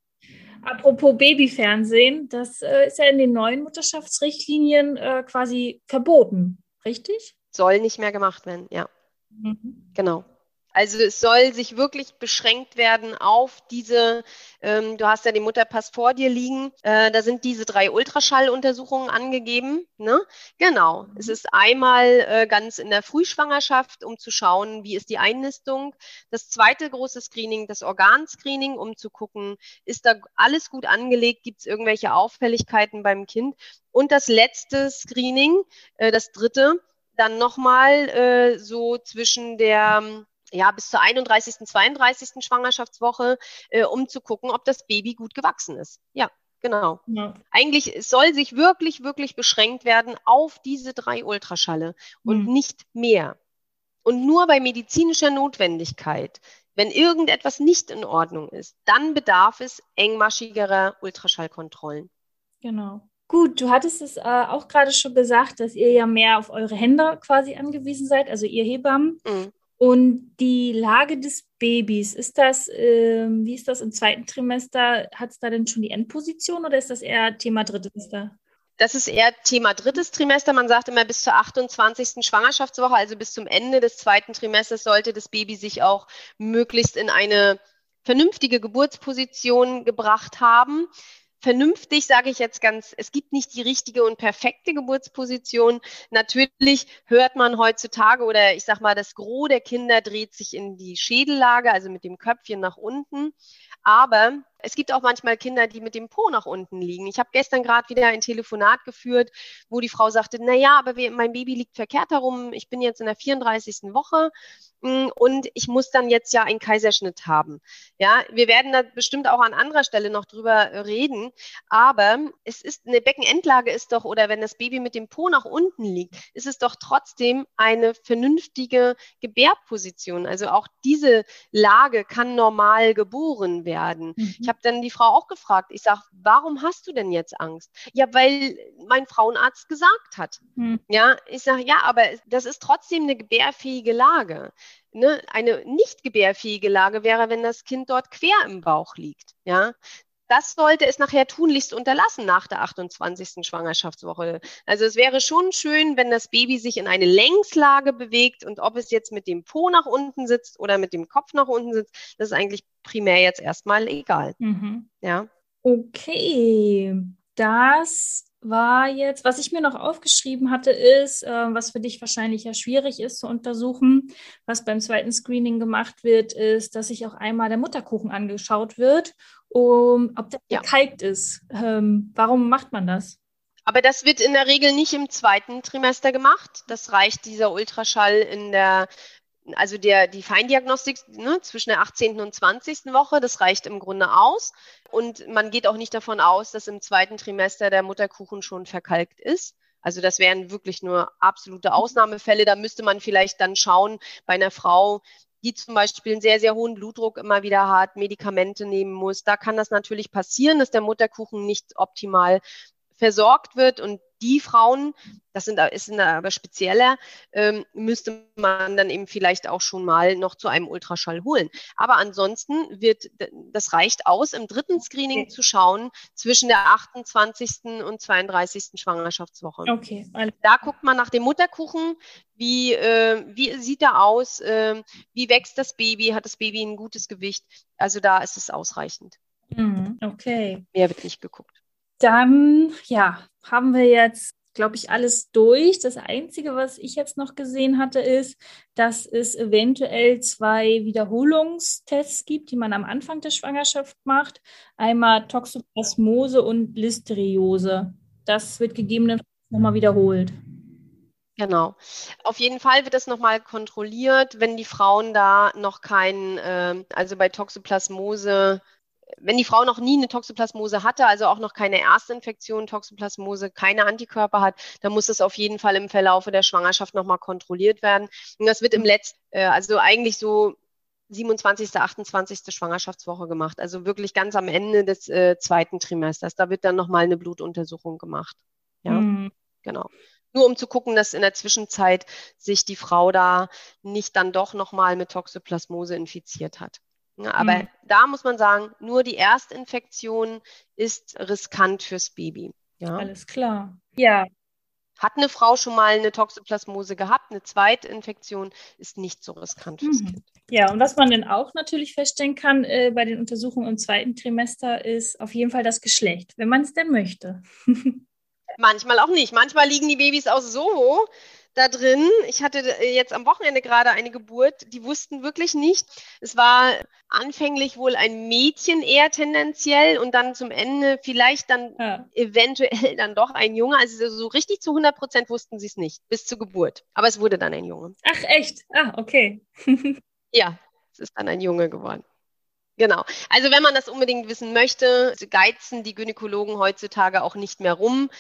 Apropos Babyfernsehen, das äh, ist ja in den neuen Mutterschaftsrichtlinien äh, quasi verboten, richtig? Soll nicht mehr gemacht werden, ja. Mhm. Genau. Also es soll sich wirklich beschränkt werden auf diese, ähm, du hast ja den Mutterpass vor dir liegen, äh, da sind diese drei Ultraschalluntersuchungen angegeben. Ne? Genau. Es ist einmal äh, ganz in der Frühschwangerschaft, um zu schauen, wie ist die Einnistung. Das zweite große Screening, das Organscreening, um zu gucken, ist da alles gut angelegt, gibt es irgendwelche Auffälligkeiten beim Kind. Und das letzte Screening, äh, das dritte, dann nochmal äh, so zwischen der ja, bis zur 31., 32. Schwangerschaftswoche, äh, um zu gucken, ob das Baby gut gewachsen ist. Ja, genau. Ja. Eigentlich soll sich wirklich, wirklich beschränkt werden auf diese drei Ultraschalle und mhm. nicht mehr. Und nur bei medizinischer Notwendigkeit, wenn irgendetwas nicht in Ordnung ist, dann bedarf es engmaschigerer Ultraschallkontrollen. Genau. Gut, du hattest es äh, auch gerade schon gesagt, dass ihr ja mehr auf eure Hände quasi angewiesen seid, also ihr Hebammen. Mhm. Und die Lage des Babys, ist das, äh, wie ist das im zweiten Trimester? Hat es da denn schon die Endposition oder ist das eher Thema drittes Trimester? Das ist eher Thema drittes Trimester. Man sagt immer bis zur 28. Schwangerschaftswoche, also bis zum Ende des zweiten Trimesters, sollte das Baby sich auch möglichst in eine vernünftige Geburtsposition gebracht haben vernünftig sage ich jetzt ganz, es gibt nicht die richtige und perfekte Geburtsposition. Natürlich hört man heutzutage oder ich sag mal, das Gros der Kinder dreht sich in die Schädellage, also mit dem Köpfchen nach unten. Aber es gibt auch manchmal Kinder, die mit dem Po nach unten liegen. Ich habe gestern gerade wieder ein Telefonat geführt, wo die Frau sagte, na ja, aber mein Baby liegt verkehrt herum. Ich bin jetzt in der 34. Woche mm, und ich muss dann jetzt ja einen Kaiserschnitt haben. Ja, wir werden da bestimmt auch an anderer Stelle noch drüber reden, aber es ist eine Beckenendlage ist doch oder wenn das Baby mit dem Po nach unten liegt, ist es doch trotzdem eine vernünftige Gebärposition. Also auch diese Lage kann normal geboren werden. Mhm. Ich habe dann die Frau auch gefragt. Ich sage, warum hast du denn jetzt Angst? Ja, weil mein Frauenarzt gesagt hat. Hm. Ja, ich sage, ja, aber das ist trotzdem eine gebärfähige Lage. Ne? Eine nicht gebärfähige Lage wäre, wenn das Kind dort quer im Bauch liegt. Ja, das sollte es nachher tunlichst unterlassen nach der 28. Schwangerschaftswoche. Also es wäre schon schön, wenn das Baby sich in eine Längslage bewegt und ob es jetzt mit dem Po nach unten sitzt oder mit dem Kopf nach unten sitzt, das ist eigentlich primär jetzt erstmal egal. Mhm. Ja. Okay, das war jetzt, was ich mir noch aufgeschrieben hatte, ist, äh, was für dich wahrscheinlich ja schwierig ist zu untersuchen, was beim zweiten Screening gemacht wird, ist, dass sich auch einmal der Mutterkuchen angeschaut wird, um, ob der ja. kalkt ist. Ähm, warum macht man das? Aber das wird in der Regel nicht im zweiten Trimester gemacht. Das reicht dieser Ultraschall in der also der, die Feindiagnostik ne, zwischen der 18. und 20. Woche, das reicht im Grunde aus. Und man geht auch nicht davon aus, dass im zweiten Trimester der Mutterkuchen schon verkalkt ist. Also das wären wirklich nur absolute Ausnahmefälle. Da müsste man vielleicht dann schauen bei einer Frau, die zum Beispiel einen sehr, sehr hohen Blutdruck immer wieder hat, Medikamente nehmen muss. Da kann das natürlich passieren, dass der Mutterkuchen nicht optimal versorgt wird und die Frauen, das sind, ist aber spezieller, ähm, müsste man dann eben vielleicht auch schon mal noch zu einem Ultraschall holen. Aber ansonsten wird, das reicht aus, im dritten Screening okay. zu schauen zwischen der 28. und 32. Schwangerschaftswoche. Okay. Da guckt man nach dem Mutterkuchen, wie, äh, wie sieht er aus, äh, wie wächst das Baby, hat das Baby ein gutes Gewicht. Also da ist es ausreichend. Mhm. Okay. Mehr wird nicht geguckt. Dann, ja, haben wir jetzt, glaube ich, alles durch. Das Einzige, was ich jetzt noch gesehen hatte, ist, dass es eventuell zwei Wiederholungstests gibt, die man am Anfang der Schwangerschaft macht. Einmal Toxoplasmose und Listeriose. Das wird gegebenenfalls nochmal wiederholt. Genau. Auf jeden Fall wird das nochmal kontrolliert, wenn die Frauen da noch keinen, äh, also bei Toxoplasmose wenn die Frau noch nie eine Toxoplasmose hatte, also auch noch keine Erstinfektion, Toxoplasmose, keine Antikörper hat, dann muss das auf jeden Fall im Verlaufe der Schwangerschaft nochmal kontrolliert werden. Und das wird im letzten, äh, also eigentlich so 27., 28. Schwangerschaftswoche gemacht, also wirklich ganz am Ende des äh, zweiten Trimesters. Da wird dann nochmal eine Blutuntersuchung gemacht. Ja, mhm. genau. Nur um zu gucken, dass in der Zwischenzeit sich die Frau da nicht dann doch nochmal mit Toxoplasmose infiziert hat. Ja, aber mhm. da muss man sagen, nur die Erstinfektion ist riskant fürs Baby. Ja. Alles klar. Ja. Hat eine Frau schon mal eine Toxoplasmose gehabt, eine Zweitinfektion ist nicht so riskant fürs mhm. Kind. Ja, und was man dann auch natürlich feststellen kann äh, bei den Untersuchungen im zweiten Trimester, ist auf jeden Fall das Geschlecht, wenn man es denn möchte. Manchmal auch nicht. Manchmal liegen die Babys auch so, da drin. Ich hatte äh, jetzt am Wochenende gerade eine Geburt, die wussten wirklich nicht. Es war anfänglich wohl ein Mädchen eher tendenziell und dann zum Ende vielleicht dann ja. eventuell dann doch ein Junge. Also so richtig zu 100 Prozent wussten sie es nicht bis zur Geburt. Aber es wurde dann ein Junge. Ach echt? Ah, okay. ja, es ist dann ein Junge geworden. Genau. Also wenn man das unbedingt wissen möchte, geizen die Gynäkologen heutzutage auch nicht mehr rum.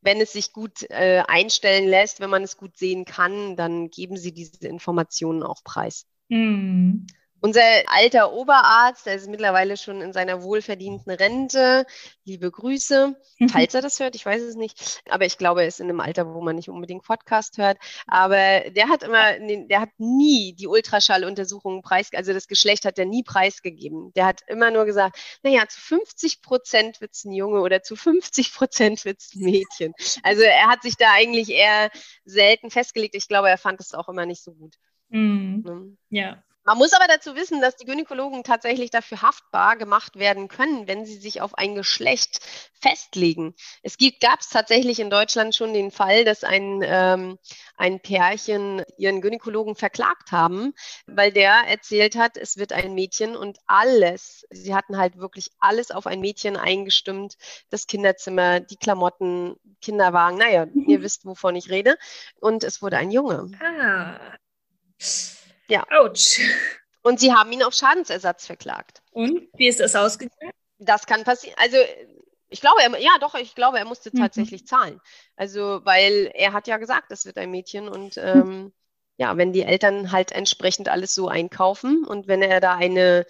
Wenn es sich gut äh, einstellen lässt, wenn man es gut sehen kann, dann geben sie diese Informationen auch preis. Mhm. Unser alter Oberarzt, der ist mittlerweile schon in seiner wohlverdienten Rente. Liebe Grüße, mhm. falls er das hört, ich weiß es nicht. Aber ich glaube, er ist in einem Alter, wo man nicht unbedingt Podcast hört. Aber der hat immer, der hat nie die Ultraschalluntersuchungen preis, also das Geschlecht hat er nie preisgegeben. Der hat immer nur gesagt, naja, zu 50 Prozent wird es ein Junge oder zu 50 Prozent wird es ein Mädchen. Also er hat sich da eigentlich eher selten festgelegt. Ich glaube, er fand es auch immer nicht so gut. Mhm. Ja. Man muss aber dazu wissen, dass die Gynäkologen tatsächlich dafür haftbar gemacht werden können, wenn sie sich auf ein Geschlecht festlegen. Es gab es tatsächlich in Deutschland schon den Fall, dass ein, ähm, ein Pärchen ihren Gynäkologen verklagt haben, weil der erzählt hat, es wird ein Mädchen und alles, sie hatten halt wirklich alles auf ein Mädchen eingestimmt, das Kinderzimmer, die Klamotten, Kinderwagen, naja, ihr wisst, wovon ich rede. Und es wurde ein Junge. Ah. Ja. Autsch. Und sie haben ihn auf Schadensersatz verklagt. Und wie ist das ausgegangen? Das kann passieren. Also ich glaube, er, ja doch, ich glaube, er musste mhm. tatsächlich zahlen. Also, weil er hat ja gesagt, es wird ein Mädchen und ähm, ja, wenn die Eltern halt entsprechend alles so einkaufen und wenn er da eine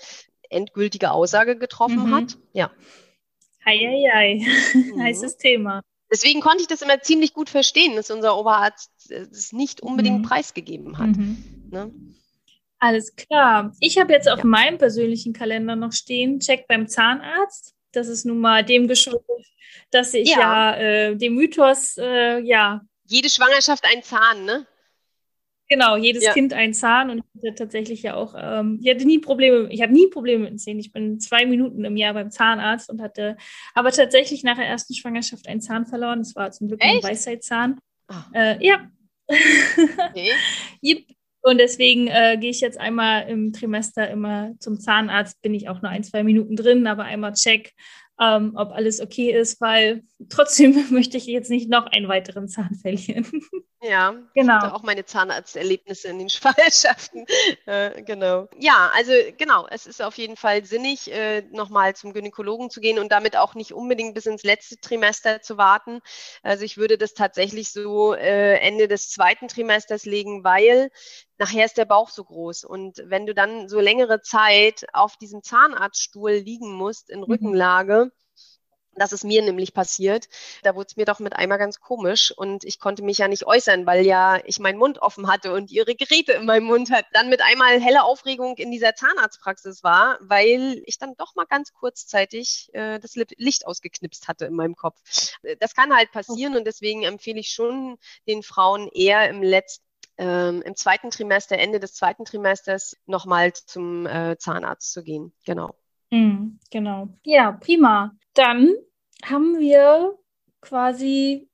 endgültige Aussage getroffen mhm. hat, ja. Eieiei, mhm. heißes Thema. Deswegen konnte ich das immer ziemlich gut verstehen, dass unser Oberarzt es nicht unbedingt mhm. preisgegeben hat. Mhm. Ne? Alles klar. Ich habe jetzt auf ja. meinem persönlichen Kalender noch stehen, Check beim Zahnarzt. Das ist nun mal dem geschuldet, dass ich ja, ja äh, dem Mythos, äh, ja. Jede Schwangerschaft ein Zahn, ne? Genau, jedes ja. Kind ein Zahn und ich hatte tatsächlich ja auch, ähm, ich hatte nie Probleme, ich habe nie Probleme mit den Zähnen. Ich bin zwei Minuten im Jahr beim Zahnarzt und hatte aber tatsächlich nach der ersten Schwangerschaft einen Zahn verloren. Das war zum Glück ein Weisheitszahn. Oh. Äh, ja. Okay. Und deswegen äh, gehe ich jetzt einmal im Trimester immer zum Zahnarzt, bin ich auch nur ein, zwei Minuten drin, aber einmal check, ähm, ob alles okay ist, weil trotzdem möchte ich jetzt nicht noch einen weiteren Zahn verlieren. Ja, Genau. Ich hatte auch meine Zahnarzterlebnisse in den Schwangerschaften. Äh, genau. Ja, also genau, es ist auf jeden Fall sinnig, äh, nochmal zum Gynäkologen zu gehen und damit auch nicht unbedingt bis ins letzte Trimester zu warten. Also ich würde das tatsächlich so äh, Ende des zweiten Trimesters legen, weil nachher ist der Bauch so groß. Und wenn du dann so längere Zeit auf diesem Zahnarztstuhl liegen musst in Mhm. Rückenlage, das ist mir nämlich passiert. Da wurde es mir doch mit einmal ganz komisch und ich konnte mich ja nicht äußern, weil ja ich meinen Mund offen hatte und ihre Geräte in meinem Mund hat. Dann mit einmal helle Aufregung in dieser Zahnarztpraxis war, weil ich dann doch mal ganz kurzzeitig äh, das Licht ausgeknipst hatte in meinem Kopf. Äh, Das kann halt passieren und deswegen empfehle ich schon den Frauen eher im letzten ähm, im zweiten Trimester, Ende des zweiten Trimesters, nochmal zum äh, Zahnarzt zu gehen. Genau. Mhm, genau. Ja, prima. Dann haben wir quasi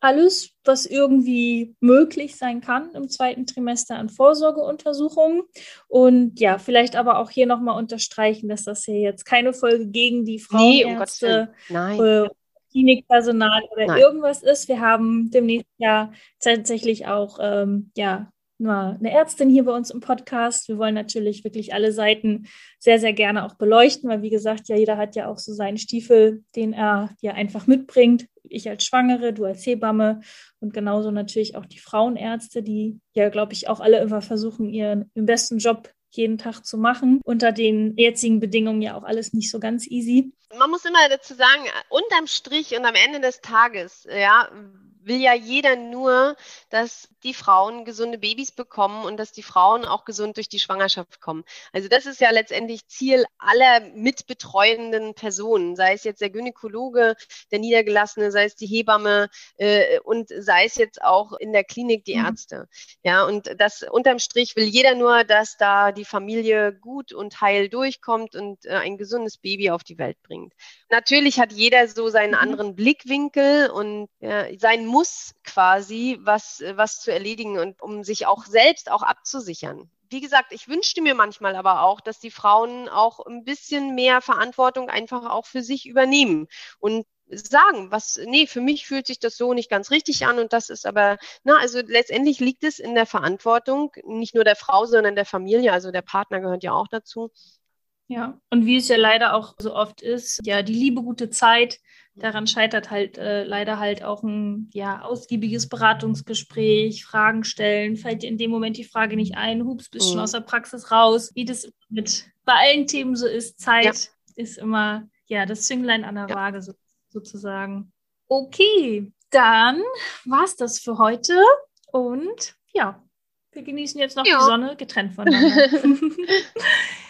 alles, was irgendwie möglich sein kann im zweiten Trimester an Vorsorgeuntersuchungen. Und ja, vielleicht aber auch hier nochmal unterstreichen, dass das hier jetzt keine Folge gegen die Nee, um. Frauenärzte Nein. äh, Klinikpersonal oder Nein. irgendwas ist. Wir haben demnächst ja tatsächlich auch ähm, ja, nur eine Ärztin hier bei uns im Podcast. Wir wollen natürlich wirklich alle Seiten sehr, sehr gerne auch beleuchten, weil wie gesagt, ja, jeder hat ja auch so seinen Stiefel, den er ja einfach mitbringt. Ich als Schwangere, du als Hebamme und genauso natürlich auch die Frauenärzte, die ja, glaube ich, auch alle immer versuchen, ihren, ihren besten Job jeden Tag zu machen. Unter den jetzigen Bedingungen ja auch alles nicht so ganz easy. Man muss immer dazu sagen, unterm Strich und am Ende des Tages, ja, will ja jeder nur, dass die Frauen gesunde Babys bekommen und dass die Frauen auch gesund durch die Schwangerschaft kommen. Also das ist ja letztendlich Ziel aller mitbetreuenden Personen, sei es jetzt der Gynäkologe, der Niedergelassene, sei es die Hebamme äh, und sei es jetzt auch in der Klinik die Mhm. Ärzte. Ja, und das unterm Strich will jeder nur, dass da die Familie gut und heil durchkommt und äh, ein gesundes Baby auf die Welt bringt. Natürlich hat jeder so seinen Mhm. anderen Blickwinkel und ja, sein Muss quasi, was, äh, was zu erledigen und um sich auch selbst auch abzusichern. Wie gesagt, ich wünschte mir manchmal aber auch, dass die Frauen auch ein bisschen mehr Verantwortung einfach auch für sich übernehmen und sagen, was, nee, für mich fühlt sich das so nicht ganz richtig an und das ist aber, na, also letztendlich liegt es in der Verantwortung, nicht nur der Frau, sondern der Familie, also der Partner gehört ja auch dazu. Ja, und wie es ja leider auch so oft ist, ja, die liebe gute Zeit, daran scheitert halt äh, leider halt auch ein ja, ausgiebiges Beratungsgespräch, Fragen stellen, fällt dir in dem Moment die Frage nicht ein, hups, bist schon Mhm. aus der Praxis raus, wie das mit bei allen Themen so ist, Zeit ist immer ja das Zünglein an der Ja. Waage so, sozusagen. Okay, dann war's das für heute und ja, wir genießen jetzt noch Ja. die Sonne getrennt voneinander.